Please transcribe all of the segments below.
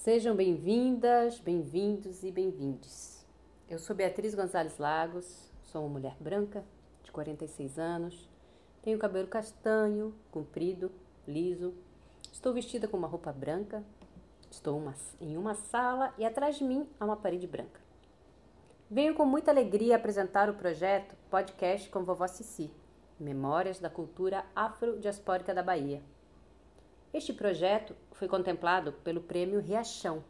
Sejam bem-vindas, bem-vindos e bem-vindes. Eu sou Beatriz Gonzalez Lagos, sou uma mulher branca de 46 anos, tenho cabelo castanho, comprido, liso, estou vestida com uma roupa branca, estou uma, em uma sala e atrás de mim há uma parede branca. Venho com muita alegria apresentar o projeto Podcast com Vovó Cici, Memórias da Cultura Afro-Diaspórica da Bahia. Este projeto foi contemplado pelo Prêmio Riachão,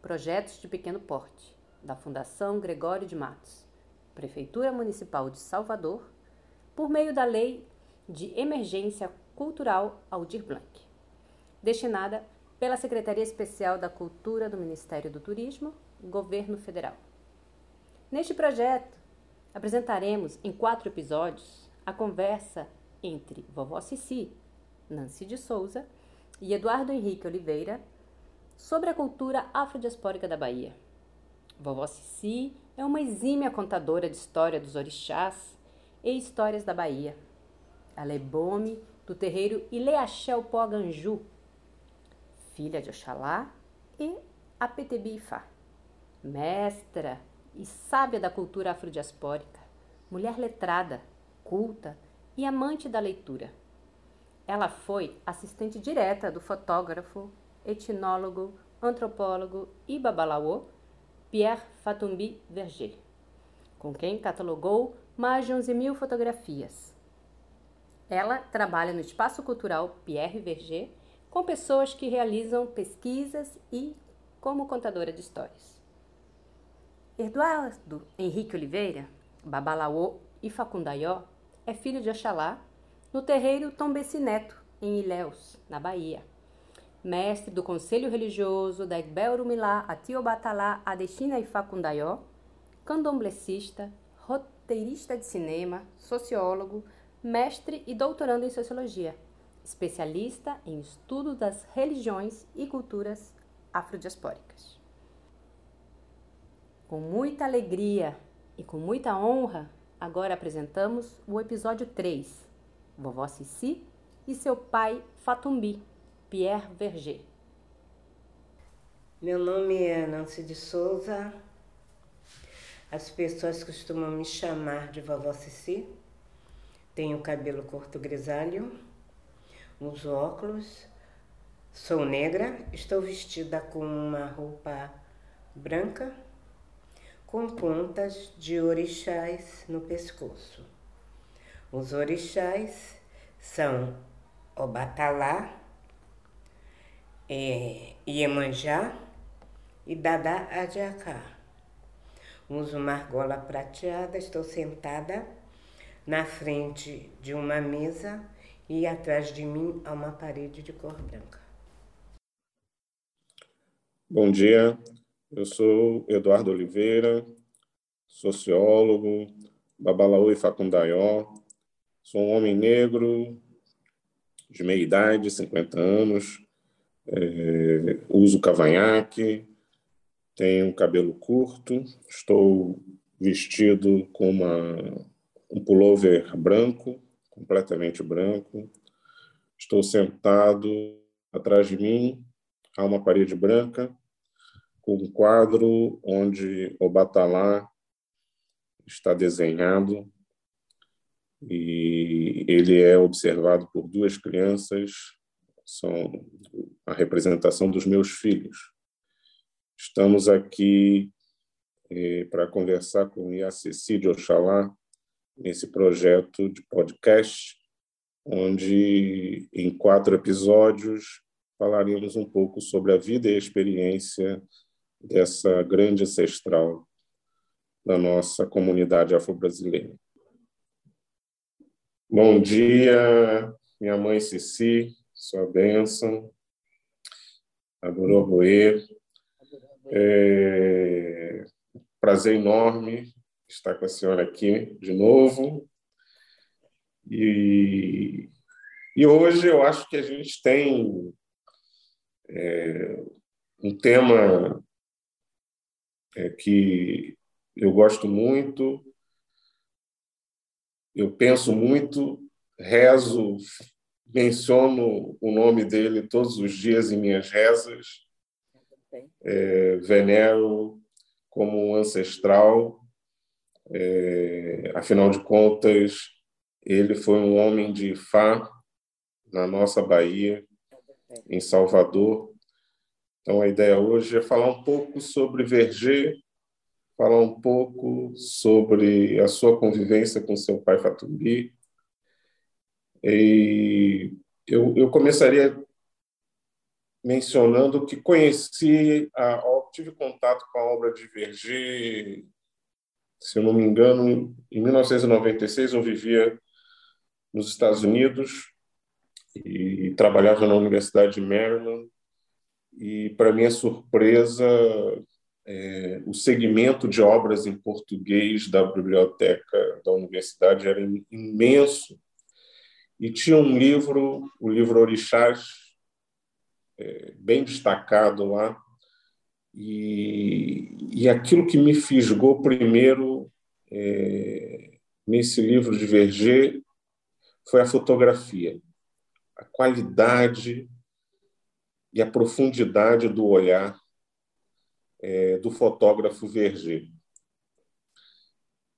Projetos de Pequeno Porte, da Fundação Gregório de Matos, Prefeitura Municipal de Salvador, por meio da Lei de Emergência Cultural Aldir Blanc, destinada pela Secretaria Especial da Cultura do Ministério do Turismo, Governo Federal. Neste projeto, apresentaremos em quatro episódios a conversa entre vovó Cici, Nancy de Souza e Eduardo Henrique Oliveira sobre a cultura afrodiaspórica da Bahia. Vovó Cici é uma exímia contadora de história dos orixás e histórias da Bahia. Ela é bome do terreiro Ileaxel Poganju, filha de Oxalá e Apetebi Ifá, mestra e sábia da cultura afrodiaspórica, mulher letrada, culta e amante da leitura. Ela foi assistente direta do fotógrafo, etnólogo, antropólogo e babalaô Pierre Fatumbi Verger, com quem catalogou mais de 11 mil fotografias. Ela trabalha no Espaço Cultural Pierre Verger com pessoas que realizam pesquisas e como contadora de histórias. Eduardo Henrique Oliveira, Babalaô e Facundaió, é filho de Oxalá, no terreiro Tombeci Neto, em Ilhéus, na Bahia. Mestre do Conselho Religioso da Igbel-Rumilá, Atiobatalá, Adestina e Facundaió, candomblecista, roteirista de cinema, sociólogo, mestre e doutorando em Sociologia, especialista em estudo das religiões e culturas afrodiaspóricas. Com muita alegria e com muita honra, agora apresentamos o episódio 3, Vovó Cici e seu pai Fatumbi, Pierre Verger. Meu nome é Nancy de Souza. As pessoas costumam me chamar de Vovó Cici. Tenho cabelo curto grisalho, uso óculos, sou negra, estou vestida com uma roupa branca com pontas de orixás no pescoço. Os orixás são Obatalá, é, Iemanjá e Dada Adiacá. Uso uma argola prateada, estou sentada na frente de uma mesa e atrás de mim há uma parede de cor branca. Bom dia, eu sou Eduardo Oliveira, sociólogo, babalaú e facundaió. Sou um homem negro, de meia idade, 50 anos. É, uso cavanhaque, tenho cabelo curto, estou vestido com uma, um pullover branco, completamente branco. Estou sentado atrás de mim, há uma parede branca um quadro onde o Batalá está desenhado e ele é observado por duas crianças, são a representação dos meus filhos. Estamos aqui eh, para conversar com Iaceci de Oxalá nesse projeto de podcast, onde em quatro episódios falaremos um pouco sobre a vida e a experiência dessa grande ancestral da nossa comunidade afro-brasileira. Bom dia, minha mãe Cici, sua bênção, adorou roer. É, prazer enorme estar com a senhora aqui de novo. E, e hoje eu acho que a gente tem é, um tema é, que eu gosto muito, eu penso muito, rezo, menciono o nome dele todos os dias em minhas rezas, é, venero como um ancestral. É, afinal de contas, ele foi um homem de Fá na nossa Bahia, em Salvador. Então, a ideia hoje é falar um pouco sobre Verger, falar um pouco sobre a sua convivência com seu pai Fatumbi. E eu, eu começaria mencionando que conheci, a, tive contato com a obra de Verger, se eu não me engano, em 1996 eu vivia nos Estados Unidos e trabalhava na Universidade de Maryland. E, para minha surpresa, é, o segmento de obras em português da biblioteca da universidade era imenso. E tinha um livro, o livro Orixás, é, bem destacado lá. E, e aquilo que me fisgou primeiro é, nesse livro de Verger foi a fotografia, a qualidade e a profundidade do olhar é, do fotógrafo Verger.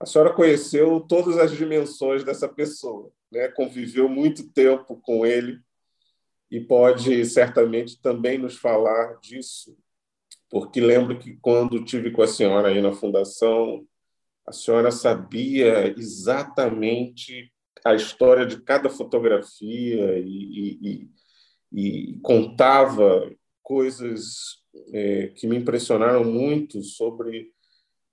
A senhora conheceu todas as dimensões dessa pessoa, né? conviveu muito tempo com ele e pode certamente também nos falar disso, porque lembro que quando tive com a senhora aí na fundação, a senhora sabia exatamente a história de cada fotografia e, e, e contava coisas é, que me impressionaram muito sobre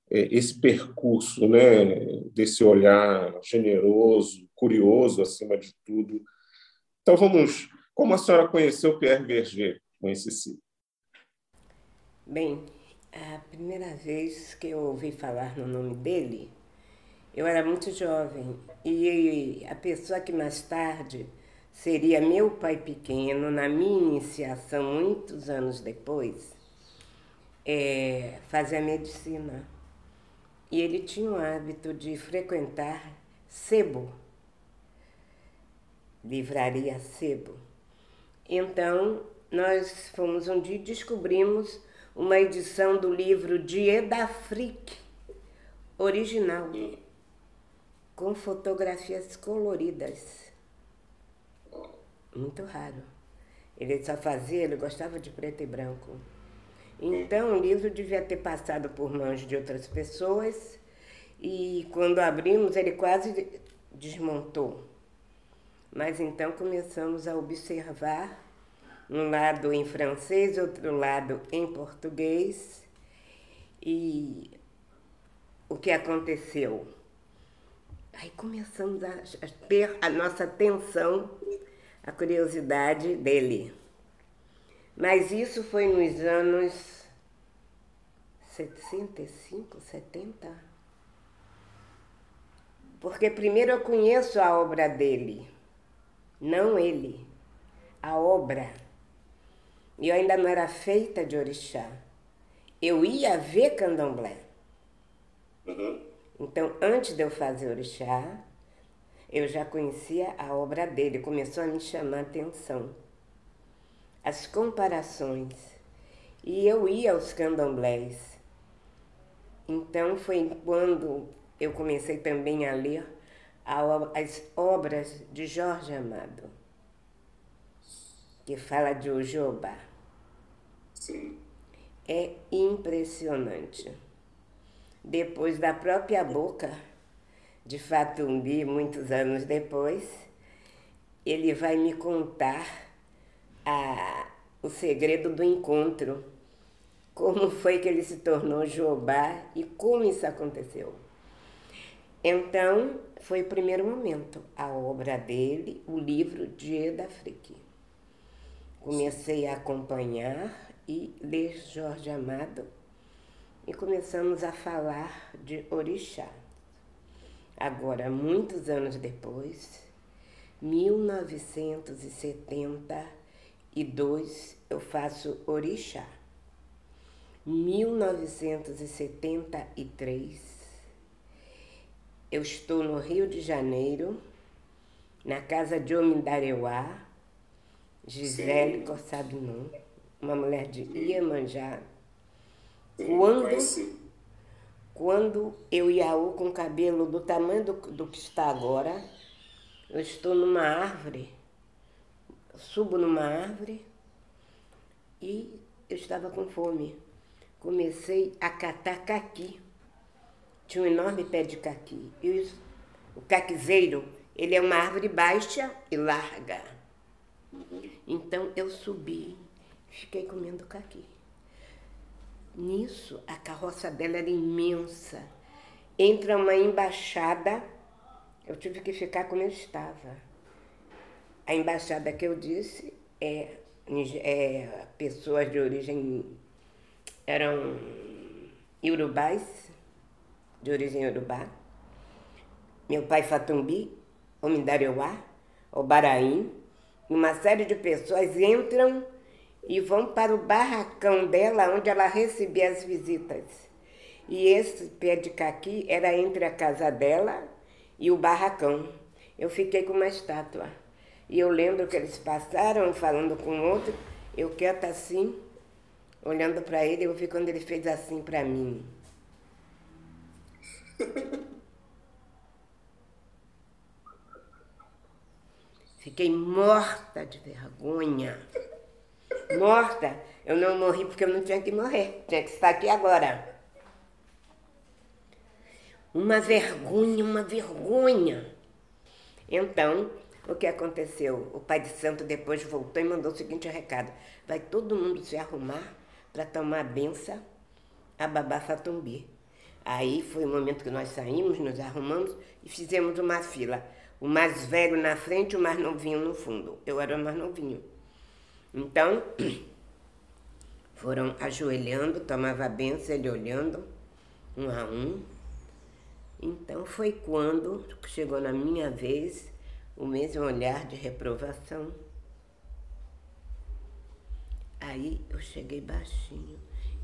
é, esse percurso, né, desse olhar generoso, curioso acima de tudo. Então vamos, como a senhora conheceu Pierre Verger, si? Bem, a primeira vez que eu ouvi falar no nome dele, eu era muito jovem e a pessoa que mais tarde seria meu pai pequeno, na minha iniciação, muitos anos depois, é, medicina. E ele tinha o hábito de frequentar sebo, livraria sebo. Então, nós fomos um dia e descobrimos uma edição do livro Dieu d'Afrique, original, com fotografias coloridas. Muito raro. Ele só fazia, ele gostava de preto e branco. Então, o livro devia ter passado por mãos de outras pessoas e quando abrimos ele quase desmontou. Mas então começamos a observar um lado em francês, outro lado em português. E o que aconteceu? Aí começamos a, ter a nossa atenção, a curiosidade dele. Mas isso foi nos anos 65, 70? Porque primeiro eu conheço a obra dele, não ele, a obra. E eu ainda não era feita de orixá. Eu ia ver candomblé. Uhum. Então, antes de eu fazer orixá, eu já conhecia a obra dele, começou a me chamar a atenção as comparações. E eu ia aos candomblés. Então foi quando eu comecei também a ler as obras de Jorge Amado, que fala de Ojoba. Sim. É impressionante. Depois da própria boca de Fatumbi, muitos anos depois, ele vai me contar a, o segredo do encontro. Como foi que ele se tornou Jobá e como isso aconteceu. Então, foi o primeiro momento, a obra dele, o livro de Edafrique. Comecei a acompanhar e ler Jorge Amado e começamos a falar de orixá. Agora, muitos anos depois, 1970, e dois eu faço orixá. 1973 eu estou no Rio de Janeiro, na casa de Omindareuá, Gisele Corsabinon, uma mulher de Iemanjá. Quando, quando eu Iaú com cabelo do tamanho do, do que está agora, eu estou numa árvore, subo numa árvore e eu estava com fome. Comecei a catar caqui. Tinha um enorme pé de caqui. E o caquizeiro, ele é uma árvore baixa e larga. Então eu subi, fiquei comendo caqui. Nisso, a carroça dela era imensa. Entra uma embaixada, eu tive que ficar como eu estava. A embaixada que eu disse é, é pessoas de origem. eram iorubais, de origem iorubá. Meu pai Fatumbi, Omindariuá, Obaraim, uma série de pessoas entram e vão para o barracão dela, onde ela recebia as visitas. E esse pé de caqui era entre a casa dela e o barracão. Eu fiquei com uma estátua. E eu lembro que eles passaram falando com outro, eu quieta assim, olhando para ele, eu vi quando ele fez assim para mim. Fiquei morta de vergonha. Morta. Eu não morri porque eu não tinha que morrer. Tinha que estar aqui agora. Uma vergonha, uma vergonha. Então, o que aconteceu? O pai de santo depois voltou e mandou o seguinte recado: vai todo mundo se arrumar para tomar a benção a babá Fatumbi. Aí foi o momento que nós saímos, nos arrumamos e fizemos uma fila. O mais velho na frente, o mais novinho no fundo. Eu era o mais novinho. Então, foram ajoelhando, tomava a benção, ele olhando, um a um. Então foi quando chegou na minha vez o mesmo olhar de reprovação. Aí eu cheguei baixinho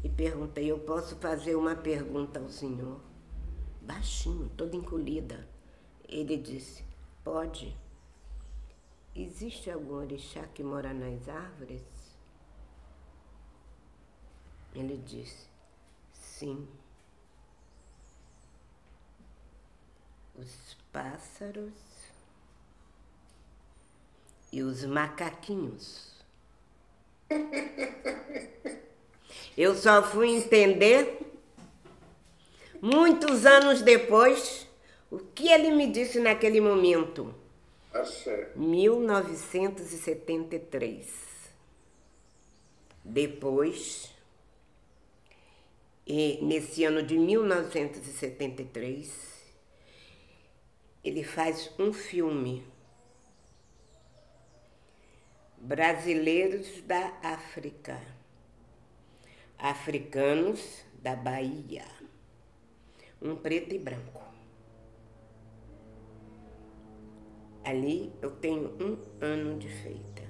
e perguntei: Eu posso fazer uma pergunta ao senhor? Baixinho, toda encolhida. Ele disse: Pode. Existe algum orixá que mora nas árvores? Ele disse: Sim. Os pássaros e os macaquinhos. Eu só fui entender muitos anos depois o que ele me disse naquele momento? Axé. 1973. Depois, e nesse ano de 1973, ele faz um filme. Brasileiros da África. Africanos da Bahia. Um preto e branco. Ali eu tenho um ano de feita.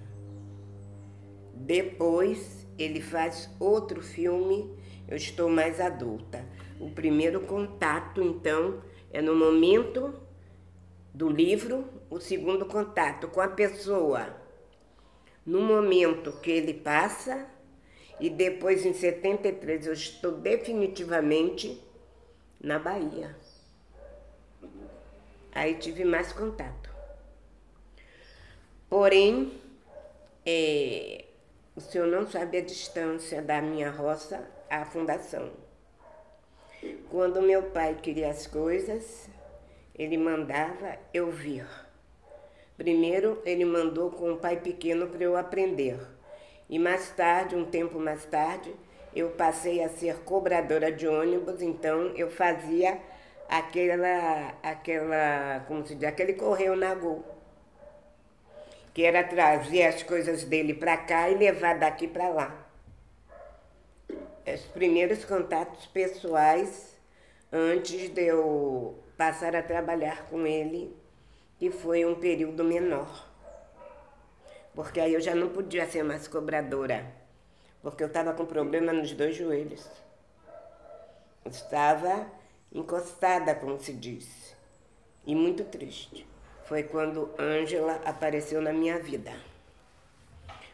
Depois ele faz outro filme, eu estou mais adulta. O primeiro contato, então, é no momento do livro, o segundo contato com a pessoa, no momento que ele passa, e depois em 73 eu estou definitivamente na Bahia. Aí tive mais contato. Porém, é, o senhor não sabe a distância da minha roça à fundação. Quando meu pai queria as coisas, ele mandava eu vir. Primeiro, ele mandou com o pai pequeno para eu aprender. E mais tarde, um tempo mais tarde, eu passei a ser cobradora de ônibus, então eu fazia aquela, aquela, como se diz, aquele correio na Gol que era trazer as coisas dele para cá e levar daqui para lá. Os primeiros contatos pessoais antes de eu passar a trabalhar com ele, que foi um período menor. Porque aí eu já não podia ser mais cobradora, porque eu estava com problema nos dois joelhos. Estava encostada, como se diz, e muito triste foi quando Ângela apareceu na minha vida.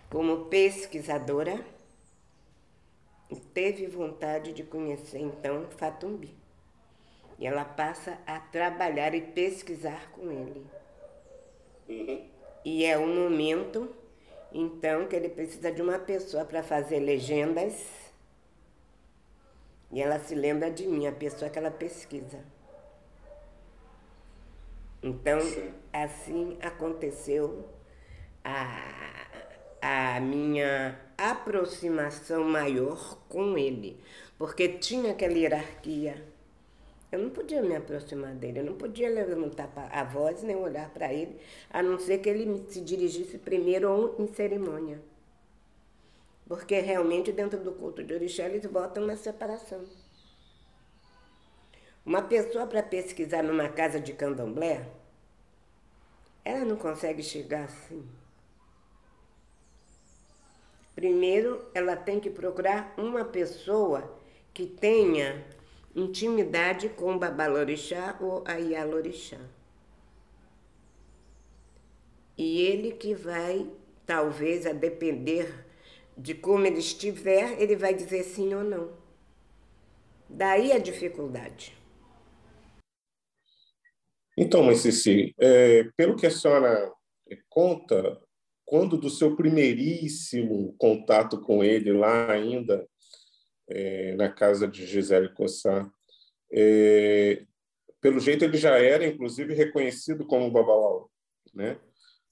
Como pesquisadora, teve vontade de conhecer então Fatumbi. E ela passa a trabalhar e pesquisar com ele. E é o momento, então, que ele precisa de uma pessoa para fazer legendas. E ela se lembra de mim, a pessoa que ela pesquisa. Então, assim aconteceu a, a minha aproximação maior com ele, porque tinha aquela hierarquia. Eu não podia me aproximar dele, eu não podia levantar a voz nem olhar para ele, a não ser que ele se dirigisse primeiro em cerimônia. Porque realmente dentro do culto de orixá eles botam uma separação. Uma pessoa para pesquisar numa casa de candomblé, ela não consegue chegar assim. Primeiro, ela tem que procurar uma pessoa que tenha intimidade com o Babalorixá ou a Ialorixá. E ele que vai, talvez, a depender de como ele estiver, ele vai dizer sim ou não. Daí a dificuldade. Então, mas é, pelo que a senhora conta, quando do seu primeiríssimo contato com ele lá ainda é, na casa de Gisele Cossá, é, pelo jeito ele já era inclusive reconhecido como Babalau, né?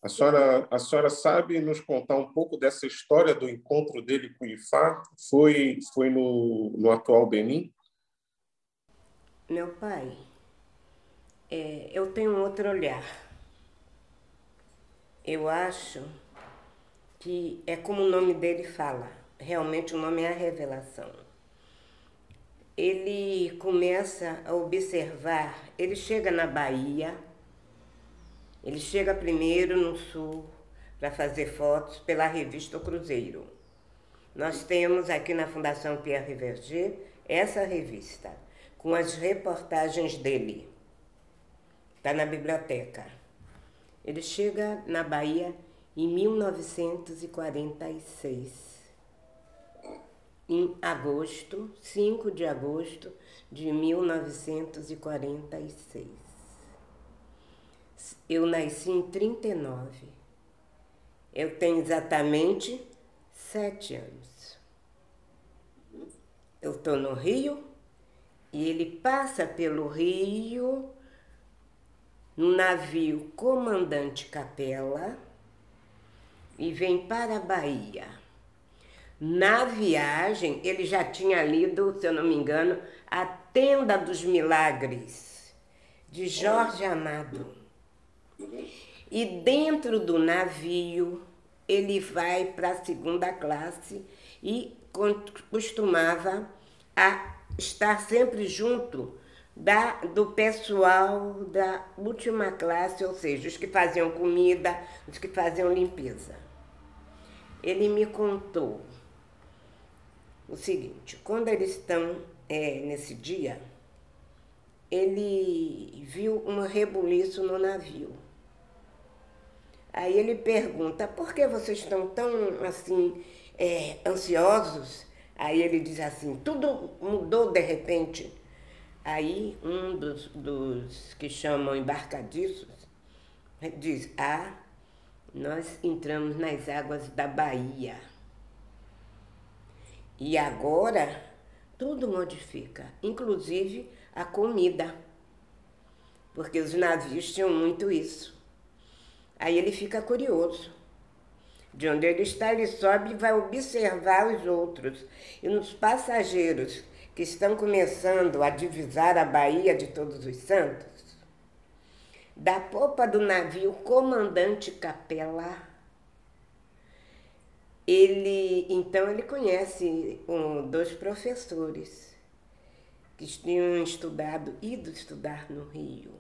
A senhora, a senhora sabe nos contar um pouco dessa história do encontro dele com o Ifá? Foi, foi no, no atual Benin? Meu pai, é, eu tenho um outro olhar. Eu acho que é como o nome dele fala. Realmente o nome é a revelação. Ele começa a observar, ele chega na Bahia, ele chega primeiro no sul para fazer fotos pela revista O Cruzeiro. Nós temos aqui na Fundação Pierre Verger essa revista, com as reportagens dele. Está na biblioteca. Ele chega na Bahia em 1946, em agosto, 5 de agosto de 1946. Eu nasci em 39. Eu tenho exatamente sete anos. Eu estou no Rio e ele passa pelo Rio no navio Comandante Capela e vem para a Bahia. Na viagem, ele já tinha lido, se eu não me engano, A Tenda dos Milagres, de Jorge Amado. E dentro do navio, ele vai para a segunda classe e costumava a estar sempre junto da, do pessoal da última classe, ou seja, os que faziam comida, os que faziam limpeza ele me contou o seguinte: quando eles estão é, nesse dia, ele viu um rebuliço no navio. Aí ele pergunta: por que vocês estão tão assim é, ansiosos? Aí ele diz assim: tudo mudou de repente. Aí um dos, dos que chamam embarcadiços diz: ah, nós entramos nas águas da Bahia. E agora tudo modifica, inclusive a comida, porque os navios tinham muito isso. Aí ele fica curioso. De onde ele está, ele sobe e vai observar os outros. E nos passageiros que estão começando a divisar a Baía de Todos os Santos, da popa do navio Comandante Capela. Ele, então, ele conhece um, dois professores que tinham estudado, ido estudar no Rio.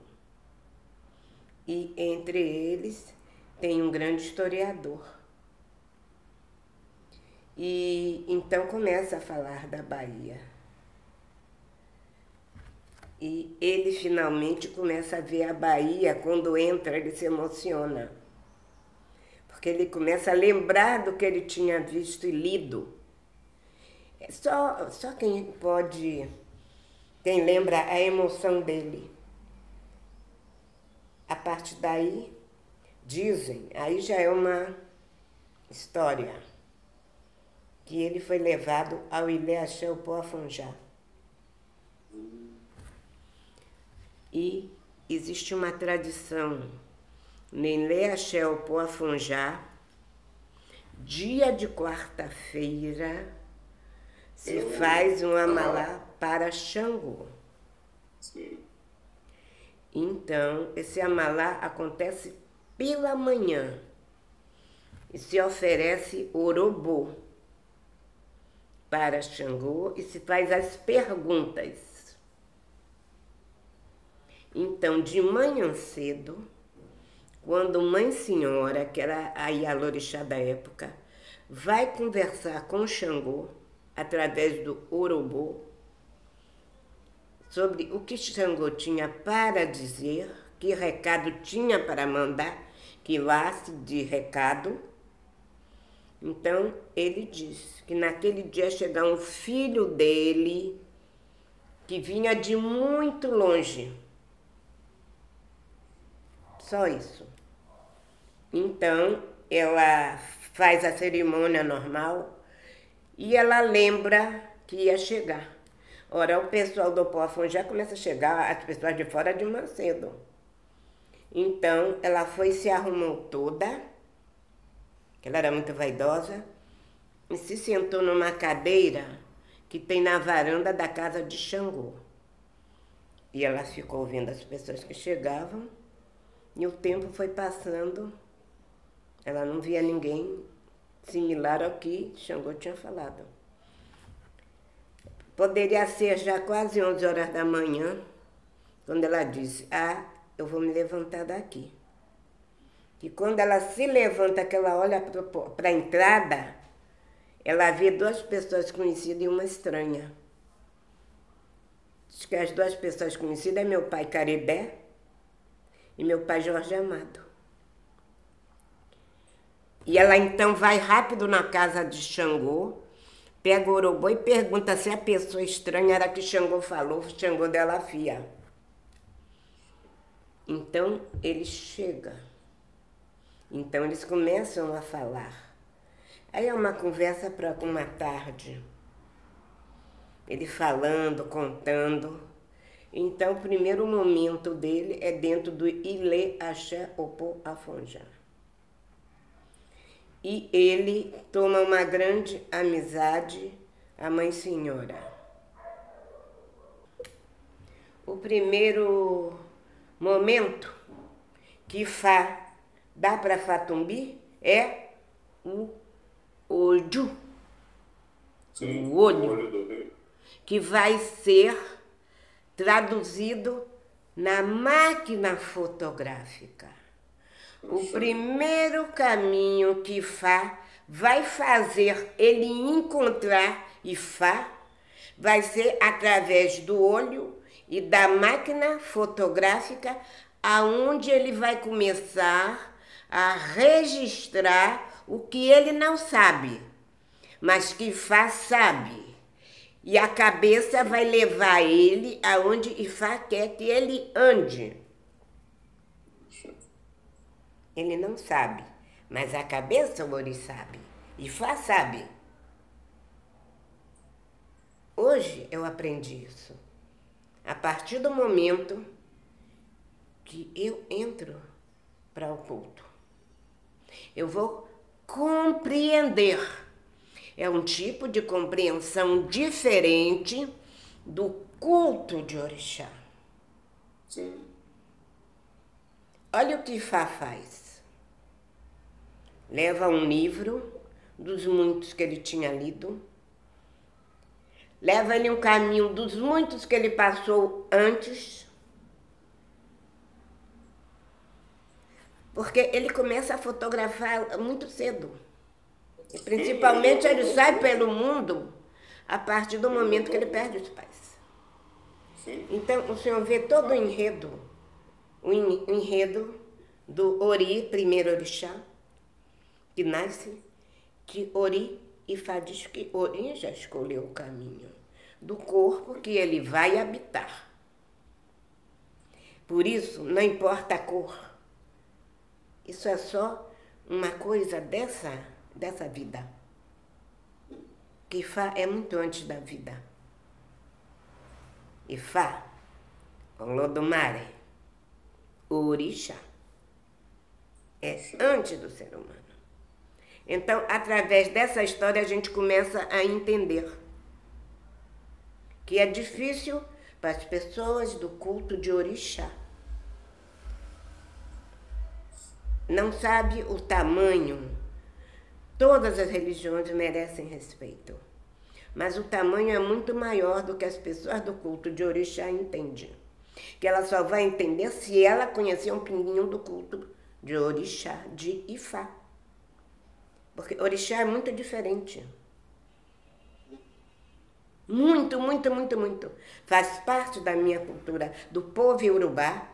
E entre eles tem um grande historiador. E então começa a falar da Bahia. E ele finalmente começa a ver a Bahia, quando entra, ele se emociona. Porque ele começa a lembrar do que ele tinha visto e lido. Só, só quem pode, quem lembra a emoção dele. A partir daí, dizem, aí já é uma história, que ele foi levado ao Ilê Axel Poafonjá. E existe uma tradição nem Ilê Axel Poafonjá, dia de quarta-feira, se faz um amalá para Xangô. Então, esse amalá acontece pela manhã e se oferece orobô para Xangô e se faz as perguntas. Então, de manhã cedo, quando Mãe Senhora, que era a Ialorixá da época, vai conversar com Xangô através do Orobô sobre o que Xangô tinha para dizer, que recado tinha para mandar, que laço de recado. Então ele disse que naquele dia chegar um filho dele que vinha de muito longe. Só isso. Então ela faz a cerimônia normal e ela lembra que ia chegar. Ora, o pessoal do Pofão já começa a chegar, as pessoas de fora de manhã. Então, ela foi se arrumou toda, ela era muito vaidosa, e se sentou numa cadeira que tem na varanda da casa de Xangô. E ela ficou ouvindo as pessoas que chegavam, e o tempo foi passando, ela não via ninguém similar ao que Xangô tinha falado. Poderia ser já quase 11 horas da manhã, quando ela disse: Ah, eu vou me levantar daqui. E quando ela se levanta, que ela olha para a entrada, ela vê duas pessoas conhecidas e uma estranha. Diz que as duas pessoas conhecidas é meu pai Caribé e meu pai Jorge Amado. E ela então vai rápido na casa de Xangô, pega o orobô e pergunta se a pessoa estranha era que Xangô falou, Xangô dela fia. Então ele chega. Então eles começam a falar. Aí é uma conversa para uma tarde. Ele falando, contando. Então, o primeiro momento dele é dentro do Ile Axé Opo Afonjá e ele toma uma grande amizade à Mãe Senhora. O primeiro momento que Fá dá para Fatumbi é o olho. Sim, o olho. olho do rei. Que vai ser traduzido na máquina fotográfica. O primeiro caminho que Fá vai fazer ele encontrar Ifá vai ser através do olho e da máquina fotográfica, aonde ele vai começar a registrar o que ele não sabe, mas que Ifá sabe. E a cabeça vai levar ele aonde Ifá quer que ele ande. Ele não sabe, mas a cabeça o Ori sabe. E Fá sabe. Hoje eu aprendi isso. A partir do momento que eu entro para o culto, eu vou compreender. É um tipo de compreensão diferente do culto de orixá. Sim. Olha o que Fá faz leva um livro dos muitos que ele tinha lido, leva ele um caminho dos muitos que ele passou antes, porque ele começa a fotografar muito cedo. E principalmente ele sai pelo mundo a partir do momento que ele perde os pais. Então o senhor vê todo o enredo, o enredo do Ori, primeiro orixá, que nasce de Ori Ifá diz que Orim já escolheu o caminho do corpo que ele vai habitar. Por isso, não importa a cor. Isso é só uma coisa dessa, dessa vida. Que Ifá é muito antes da vida. Ifá, Olodumare, o orixá, é antes do ser humano. Então, através dessa história, a gente começa a entender que é difícil para as pessoas do culto de orixá. Não sabe o tamanho. Todas as religiões merecem respeito. Mas o tamanho é muito maior do que as pessoas do culto de orixá entendem. Que ela só vai entender se ela conhecer um pinguinho do culto de orixá, de Ifá. Porque orixá é muito diferente. Muito, muito, muito, muito. Faz parte da minha cultura, do povo iorubá,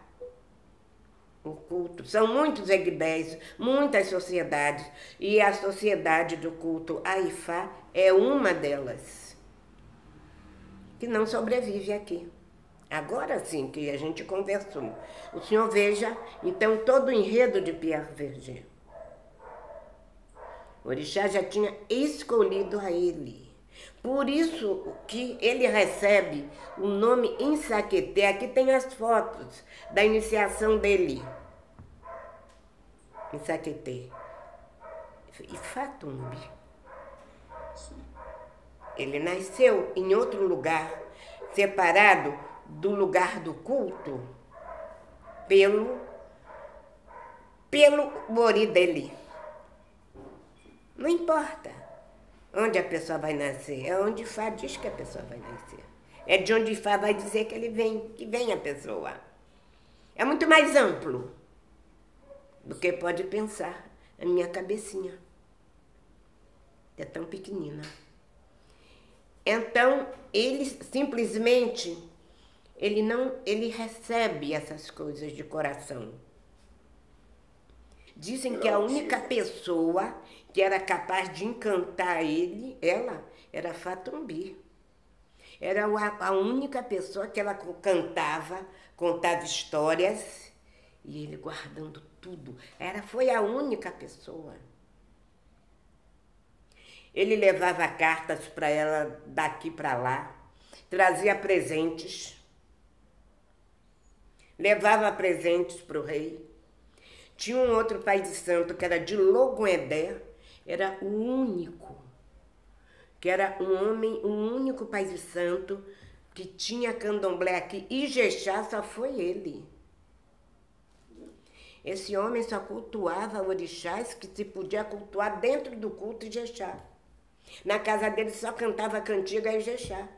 o culto. São muitos egbés, muitas sociedades. E a sociedade do culto Aifá é uma delas. Que não sobrevive aqui. Agora sim que a gente conversou. O senhor veja, então, todo o enredo de Pierre Verger. O orixá já tinha escolhido a ele. Por isso que ele recebe o nome Insaqueté. Aqui tem as fotos da iniciação dele. Insaqueté. E Fatumbi. Ele nasceu em outro lugar, separado do lugar do culto pelo pelo mori dele. Não importa onde a pessoa vai nascer, é onde Fá diz que a pessoa vai nascer. É de onde Fá vai dizer que ele vem, que vem a pessoa. É muito mais amplo do que pode pensar a minha cabecinha. É tão pequenina. Então, ele simplesmente ele não, ele recebe essas coisas de coração. Dizem que a única pessoa que era capaz de encantar ele, ela, era Fatumbi. Era a única pessoa que ela cantava, contava histórias e ele guardando tudo. Era foi a única pessoa. Ele levava cartas para ela daqui para lá, trazia presentes levava presentes para o rei. Tinha um outro pai de santo que era de Logoedé, era o único, que era um homem, um único pai de santo que tinha candomblé aqui. E Jexá só foi ele. Esse homem só cultuava orixás que se podia cultuar dentro do culto de Jexá. Na casa dele só cantava cantiga e Jexá.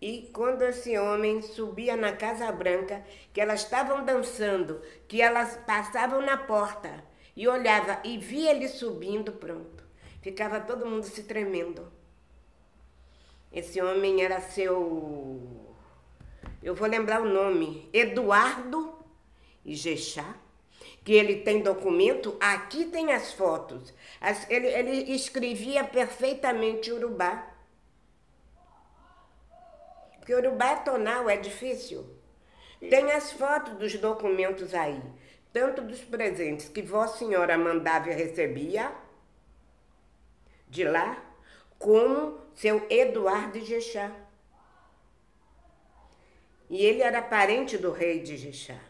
E quando esse homem subia na Casa Branca, que elas estavam dançando, que elas passavam na porta e olhava e via ele subindo, pronto. Ficava todo mundo se tremendo. Esse homem era seu. Eu vou lembrar o nome. Eduardo Ijexá. Que ele tem documento, aqui tem as fotos. As, ele, ele escrevia perfeitamente urubá. Porque Urubá tonal é difícil. Tem as fotos dos documentos aí, tanto dos presentes que Vossa Senhora mandava e recebia de lá, como seu Eduardo Jexá. E ele era parente do rei de Jexá.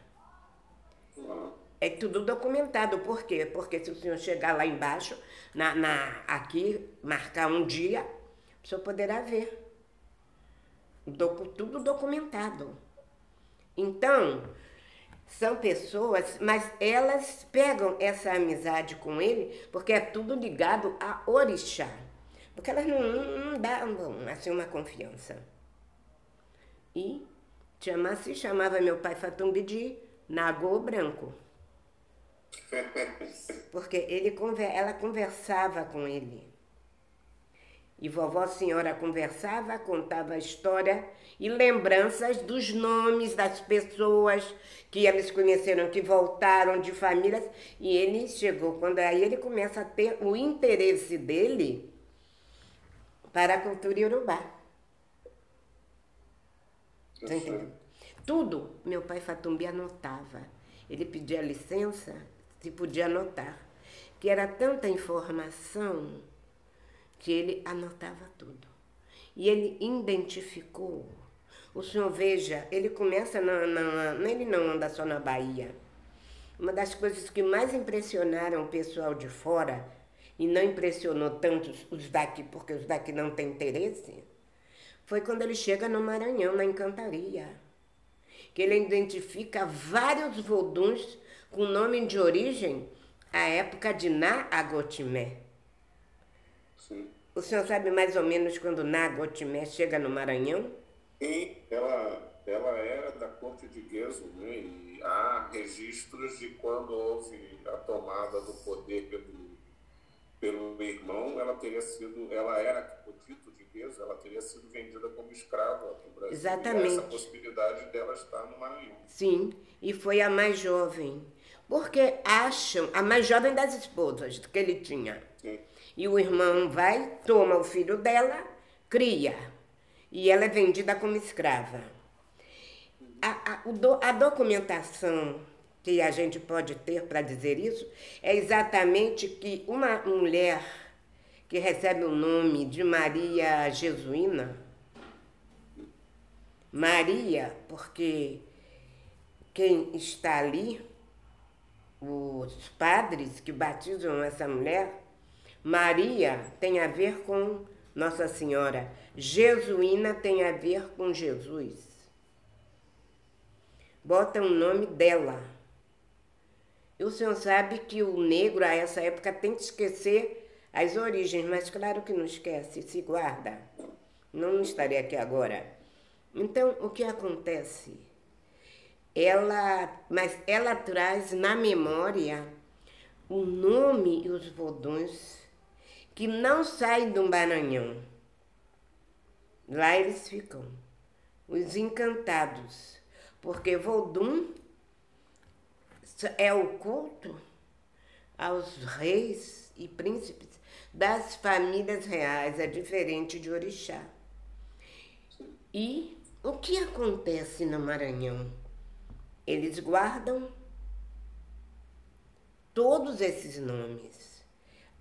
É tudo documentado. Por quê? Porque se o senhor chegar lá embaixo, na, na, aqui, marcar um dia, o senhor poderá ver tudo documentado. Então, são pessoas, mas elas pegam essa amizade com ele porque é tudo ligado a orixá. Porque elas não, não davam assim uma confiança. E chama se chamava meu pai Fatumbi de Nagô Branco. Porque ele, ela conversava com ele. E vovó senhora conversava, contava a história e lembranças dos nomes das pessoas que eles conheceram, que voltaram de famílias. E ele chegou, quando aí ele começa a ter o interesse dele para a cultura iorubá. Tudo meu pai Fatumbi anotava. Ele pedia licença se podia anotar. Que era tanta informação que ele anotava tudo. E ele identificou. O senhor veja, ele começa na, na, ele não anda só na Bahia. Uma das coisas que mais impressionaram o pessoal de fora e não impressionou tanto os daqui, porque os daqui não têm interesse, foi quando ele chega no Maranhão, na Encantaria, que ele identifica vários voduns com nome de origem à época de Naagotimé. Sim. O senhor sabe mais ou menos quando Nagotimé chega no Maranhão? Sim, ela, ela era da corte de Gueso, né? E há registros de quando houve a tomada do poder pelo, pelo irmão, ela teria sido, ela era o dito de Gueso, ela teria sido vendida como escrava aqui no Brasil. Exatamente. E essa possibilidade dela estar no Maranhão. Sim, e foi a mais jovem. Porque acham, a mais jovem das esposas que ele tinha. Sim. E o irmão vai, toma o filho dela, cria. E ela é vendida como escrava. A, a, a documentação que a gente pode ter para dizer isso é exatamente que uma mulher que recebe o nome de Maria Jesuína, Maria, porque quem está ali, os padres que batizam essa mulher, Maria tem a ver com Nossa Senhora. Jesuína tem a ver com Jesus. Bota o nome dela. O senhor sabe que o negro, a essa época, tem que esquecer as origens, mas claro que não esquece, se guarda. Não estarei aqui agora. Então, o que acontece? Ela, mas ela traz na memória o nome e os vodões que não saem do Maranhão. Lá eles ficam, os encantados, porque Vodum é o culto aos reis e príncipes das famílias reais, é diferente de orixá. E o que acontece no Maranhão? Eles guardam todos esses nomes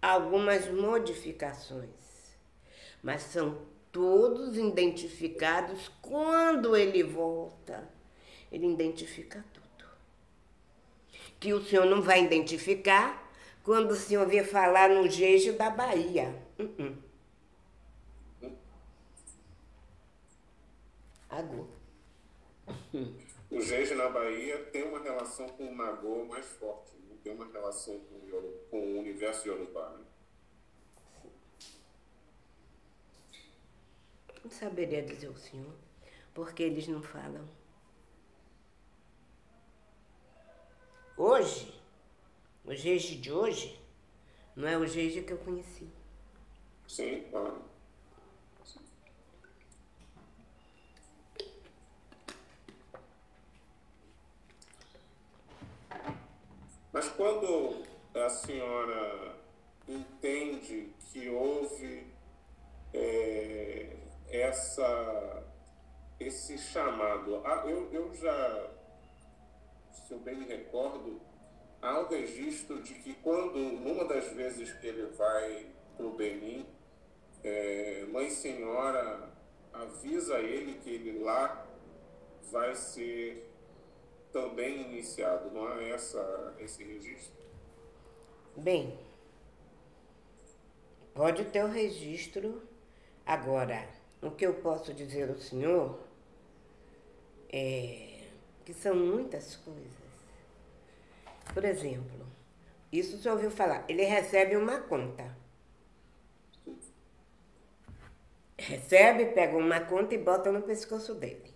algumas modificações, mas são todos identificados quando ele volta. Ele identifica tudo. Que o senhor não vai identificar quando o senhor vir falar no jeito da Bahia. Uh -uh. Agô. O jeje na Bahia tem uma relação com o Nagô mais forte tem uma relação com o, com o universo Yorubá. Né? Não saberia dizer o senhor, porque eles não falam. Hoje, o jeje de hoje, não é o jeje que eu conheci. Sim, claro. Mas quando a senhora entende que houve é, essa, esse chamado, ah, eu, eu já, se eu bem me recordo, há um registro de que quando, numa das vezes que ele vai para o Benin, é, Mãe Senhora avisa ele que ele lá vai ser também iniciado, não há essa, esse registro? Bem, pode ter o registro. Agora, o que eu posso dizer ao senhor é que são muitas coisas. Por exemplo, isso você ouviu falar, ele recebe uma conta. Recebe, pega uma conta e bota no pescoço dele.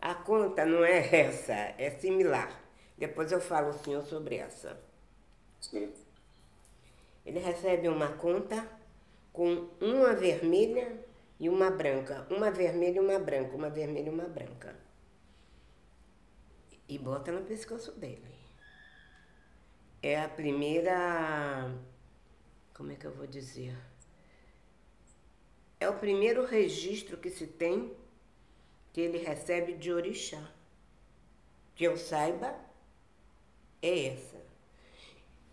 A conta não é essa, é similar. Depois eu falo ao senhor sobre essa. Ele recebe uma conta com uma vermelha e uma branca. Uma vermelha e uma branca, uma vermelha e uma branca. E bota no pescoço dele. É a primeira. Como é que eu vou dizer? É o primeiro registro que se tem que ele recebe de orixá. Que eu saiba, é essa.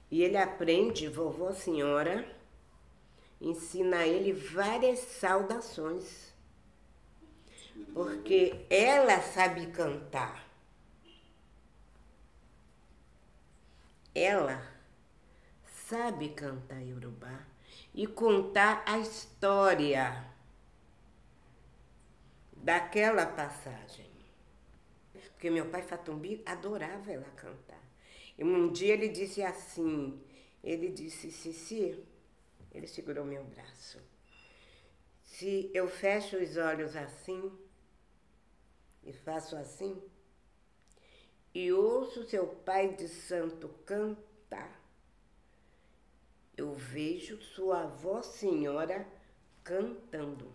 E ele aprende, vovó senhora, ensina a ele várias saudações. Porque ela sabe cantar. Ela sabe cantar Yorubá e contar a história daquela passagem. Porque meu pai Fatumbi adorava ela cantar. E um dia ele disse assim, ele disse, Cici, ele segurou meu braço. Se eu fecho os olhos assim e faço assim, e ouço seu pai de santo cantar, eu vejo sua avó senhora cantando.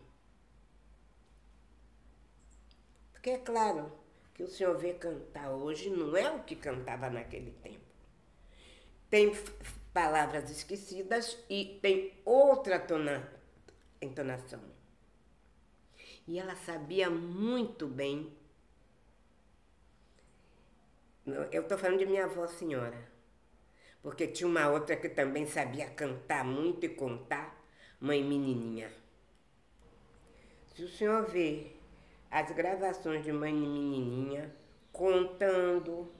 Porque é claro que o senhor vê cantar hoje não é o que cantava naquele tempo. Tem palavras esquecidas e tem outra tona, entonação. E ela sabia muito bem. Eu estou falando de minha avó senhora porque tinha uma outra que também sabia cantar muito e contar, mãe menininha. Se o senhor vê as gravações de mãe menininha contando,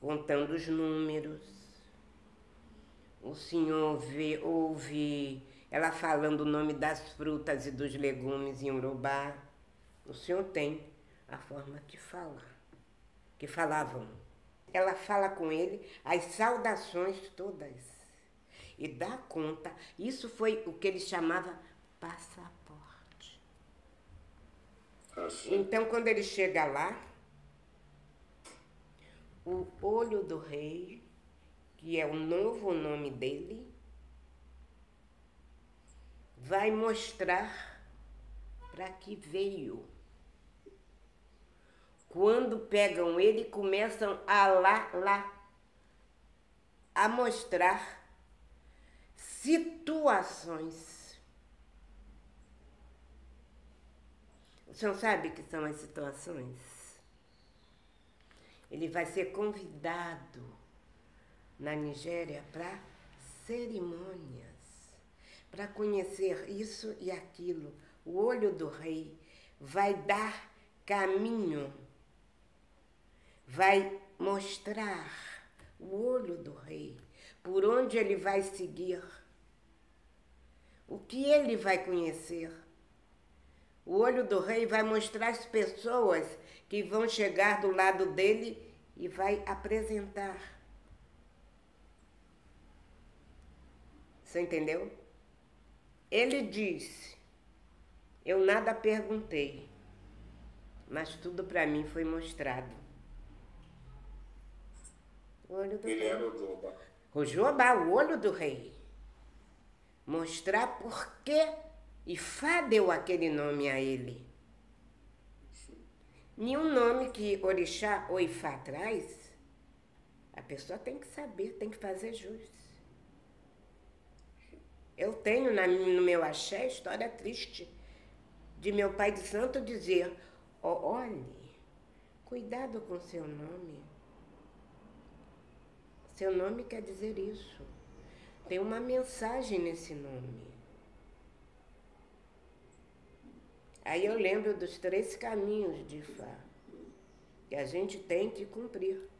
contando os números, o senhor vê, ouve ela falando o nome das frutas e dos legumes em urubá, o senhor tem a forma de falar, que falavam ela fala com ele as saudações todas e dá conta. Isso foi o que ele chamava passaporte. Então, quando ele chega lá, o olho do rei, que é o novo nome dele, vai mostrar para que veio quando pegam ele, começam a lá, lá, a mostrar situações. O senhor sabe que são as situações? Ele vai ser convidado na Nigéria para cerimônias, para conhecer isso e aquilo. O olho do rei vai dar caminho vai mostrar o olho do rei, por onde ele vai seguir, o que ele vai conhecer. O olho do rei vai mostrar as pessoas que vão chegar do lado dele e vai apresentar. Você entendeu? Ele disse: Eu nada perguntei, mas tudo para mim foi mostrado. O olho do Ele rei. era o Joba. O Joba, o olho do rei. Mostrar por que Ifá deu aquele nome a ele. Nenhum nome que Orixá ou Ifá traz, a pessoa tem que saber, tem que fazer jus. Eu tenho na, no meu axé história triste de meu pai de santo dizer: oh, olhe, cuidado com seu nome. Seu nome quer dizer isso. Tem uma mensagem nesse nome. Aí eu lembro dos três caminhos de Fá, que a gente tem que cumprir.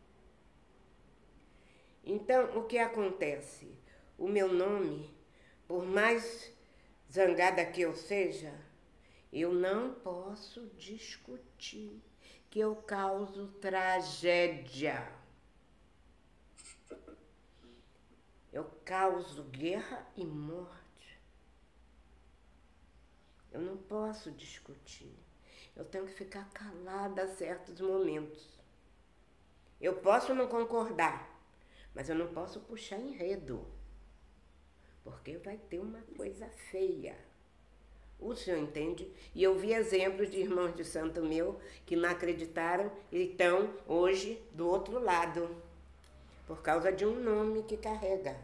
Então, o que acontece? O meu nome, por mais zangada que eu seja, eu não posso discutir que eu causo tragédia. Eu causo guerra e morte. Eu não posso discutir. Eu tenho que ficar calada a certos momentos. Eu posso não concordar, Mas eu não posso puxar enredo, porque vai ter uma coisa feia. O senhor entende? E eu vi exemplos de irmãos de santo meu que não acreditaram e estão hoje do outro lado, por causa de um nome que carrega.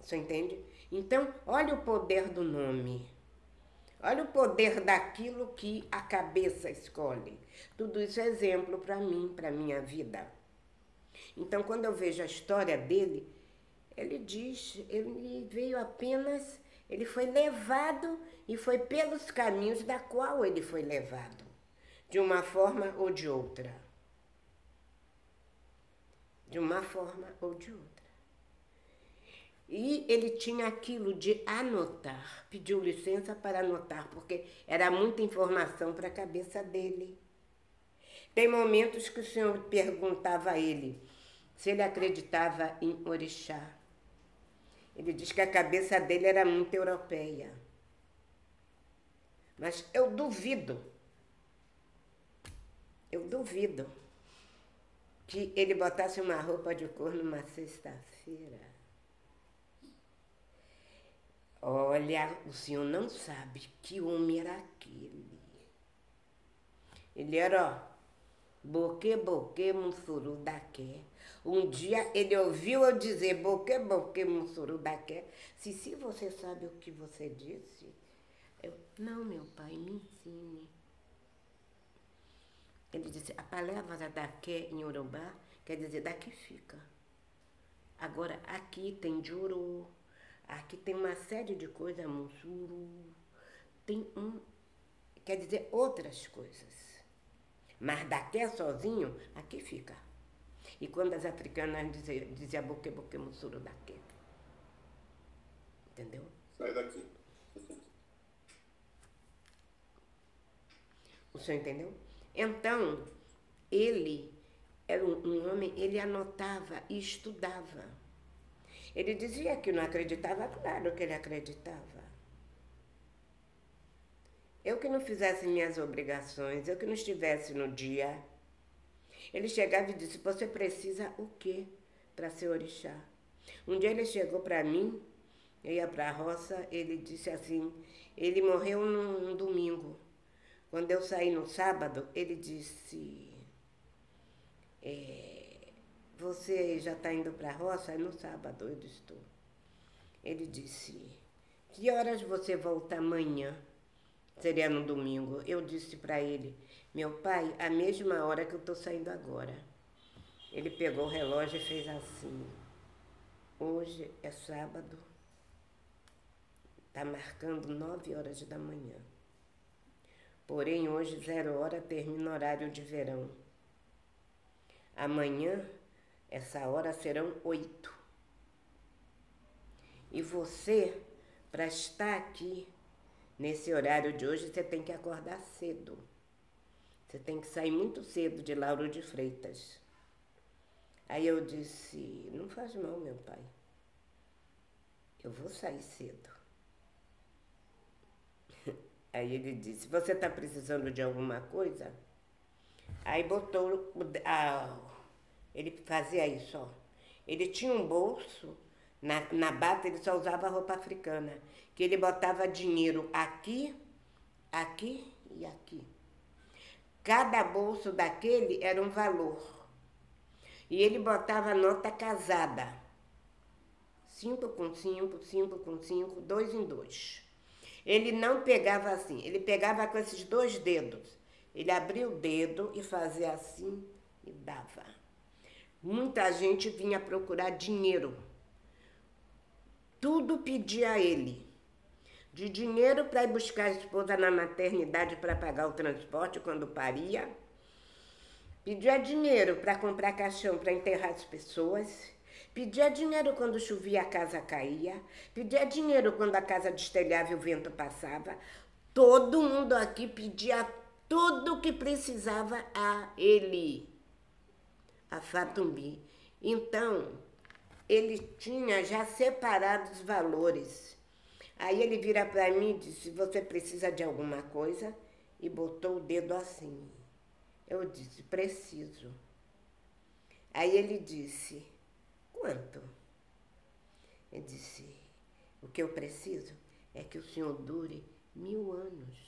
Você entende? Então, olha o poder do nome. Olha o poder daquilo que a cabeça escolhe. Tudo isso é exemplo para mim, para minha vida. Então, quando eu vejo a história dele, ele diz, ele veio apenas ele foi levado e foi pelos caminhos da qual ele foi levado, de uma forma ou de outra. De uma forma ou de outra. E ele tinha aquilo de anotar, pediu licença para anotar, porque era muita informação para a cabeça dele. Tem momentos que o Senhor perguntava a ele se ele acreditava em orixá. Ele diz que a cabeça dele era muito europeia. Mas eu duvido, eu duvido que ele botasse uma roupa de cor numa sexta-feira. Olha, o senhor não sabe que homem era aquele. Ele era, ó, boque, boque, mussuru daqué. Um dia ele ouviu eu dizer boque, boque, mussuru daqué. Se, se você sabe o que você disse, eu, não, meu pai, me ensine. Ele disse, a palavra daqué em Urubá quer dizer daqui fica. Agora, aqui tem juru, aqui tem uma série de coisas, mussuru, tem um, quer dizer outras coisas. Mas daqui sozinho, aqui fica. E quando as africanas diziam, diziam boque, boque, mussuro daqui. Entendeu? Sai daqui. O senhor entendeu? Então, ele era um, um homem, ele anotava e estudava. Ele dizia que não acreditava, claro que ele acreditava. Eu que não fizesse minhas obrigações, eu que não estivesse no dia. Ele chegava e disse: Você precisa o quê para ser orixá? Um dia ele chegou para mim, eu ia para a roça, ele disse assim: Ele morreu num, num domingo. Quando eu saí no sábado, ele disse: é, Você já está indo para a roça? É no sábado, eu estou. Ele disse: Que horas você volta amanhã? seria no domingo. Eu disse para ele: Meu pai, a mesma hora que eu estou saindo agora. Ele pegou o relógio e fez assim. Hoje é sábado, está marcando nove horas da manhã. Porém, hoje, zero hora, termina o horário de verão. Amanhã, essa hora serão oito. E você, para estar aqui, Nesse horário de hoje você tem que acordar cedo. Você tem que sair muito cedo de Lauro de Freitas. Aí eu disse: Não faz mal, meu pai. Eu vou sair cedo. Aí ele disse: Você está precisando de alguma coisa? Aí botou. A, ele fazia isso, ó. Ele tinha um bolso, na, na bata ele só usava roupa africana que ele botava dinheiro aqui, aqui e aqui. Cada bolso daquele era um valor. E ele botava nota casada. Cinco com cinco, cinco com cinco, dois em dois. Ele não pegava assim, ele pegava com esses dois dedos. Ele abria o dedo e fazia assim e dava. Muita gente vinha procurar dinheiro. Tudo pedia a ele de dinheiro para ir buscar a esposa na maternidade para pagar o transporte quando paria. Pedia dinheiro para comprar caixão para enterrar as pessoas. Pedia dinheiro quando chovia a casa caía. Pedia dinheiro quando a casa destelhava e o vento passava. Todo mundo aqui pedia tudo o que precisava a ele, a Fatumbi. Então, ele tinha já separado os valores Aí ele vira para mim e disse: Você precisa de alguma coisa? E botou o dedo assim. Eu disse: Preciso. Aí ele disse: Quanto? Eu disse: O que eu preciso é que o senhor dure mil anos.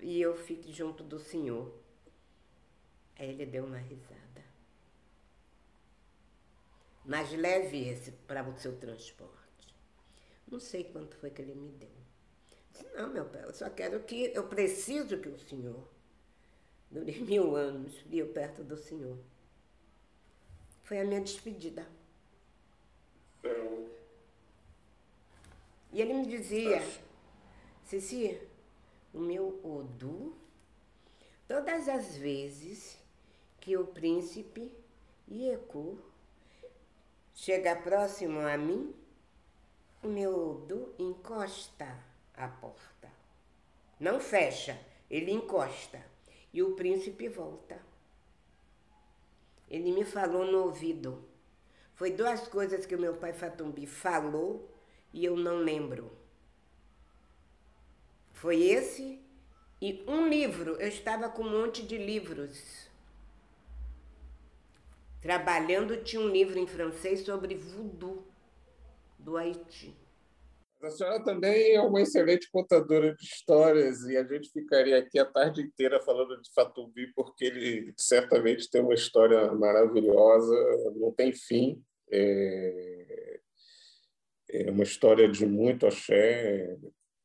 E eu fique junto do senhor. Aí ele deu uma risada. Mas leve esse para o seu transporte. Não sei quanto foi que ele me deu. Disse, não, meu pai, eu só quero que. Eu preciso que o senhor dure mil anos viu perto do senhor. Foi a minha despedida. E ele me dizia, Cici, o meu Odu, todas as vezes que o príncipe Ieku chega próximo a mim, o meu Odu encosta a porta. Não fecha, ele encosta. E o príncipe volta. Ele me falou no ouvido. Foi duas coisas que o meu pai Fatumbi falou e eu não lembro. Foi esse e um livro. Eu estava com um monte de livros. Trabalhando, tinha um livro em francês sobre voodoo do Haiti. A senhora também é uma excelente contadora de histórias e a gente ficaria aqui a tarde inteira falando de Fatumbi, porque ele certamente tem uma história maravilhosa, não tem fim. É, é uma história de muito axé,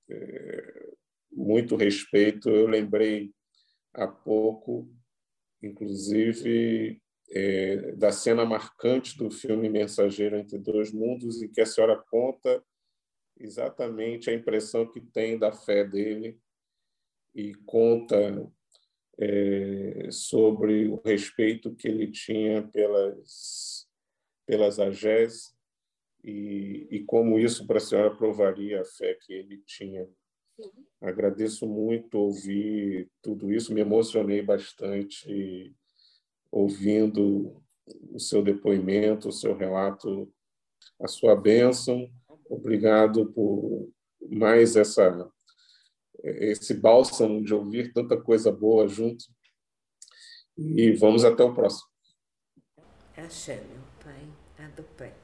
é, muito respeito. Eu lembrei há pouco, inclusive, é, da cena marcante do filme Mensageiro entre Dois Mundos, em que a senhora conta exatamente a impressão que tem da fé dele e conta é, sobre o respeito que ele tinha pelas, pelas agés e, e como isso para a senhora provaria a fé que ele tinha. Agradeço muito ouvir tudo isso, me emocionei bastante ouvindo o seu depoimento, o seu relato, a sua bênção Obrigado por mais essa esse bálsamo de ouvir tanta coisa boa junto. E vamos até o próximo. Axé, meu pai, a do pé.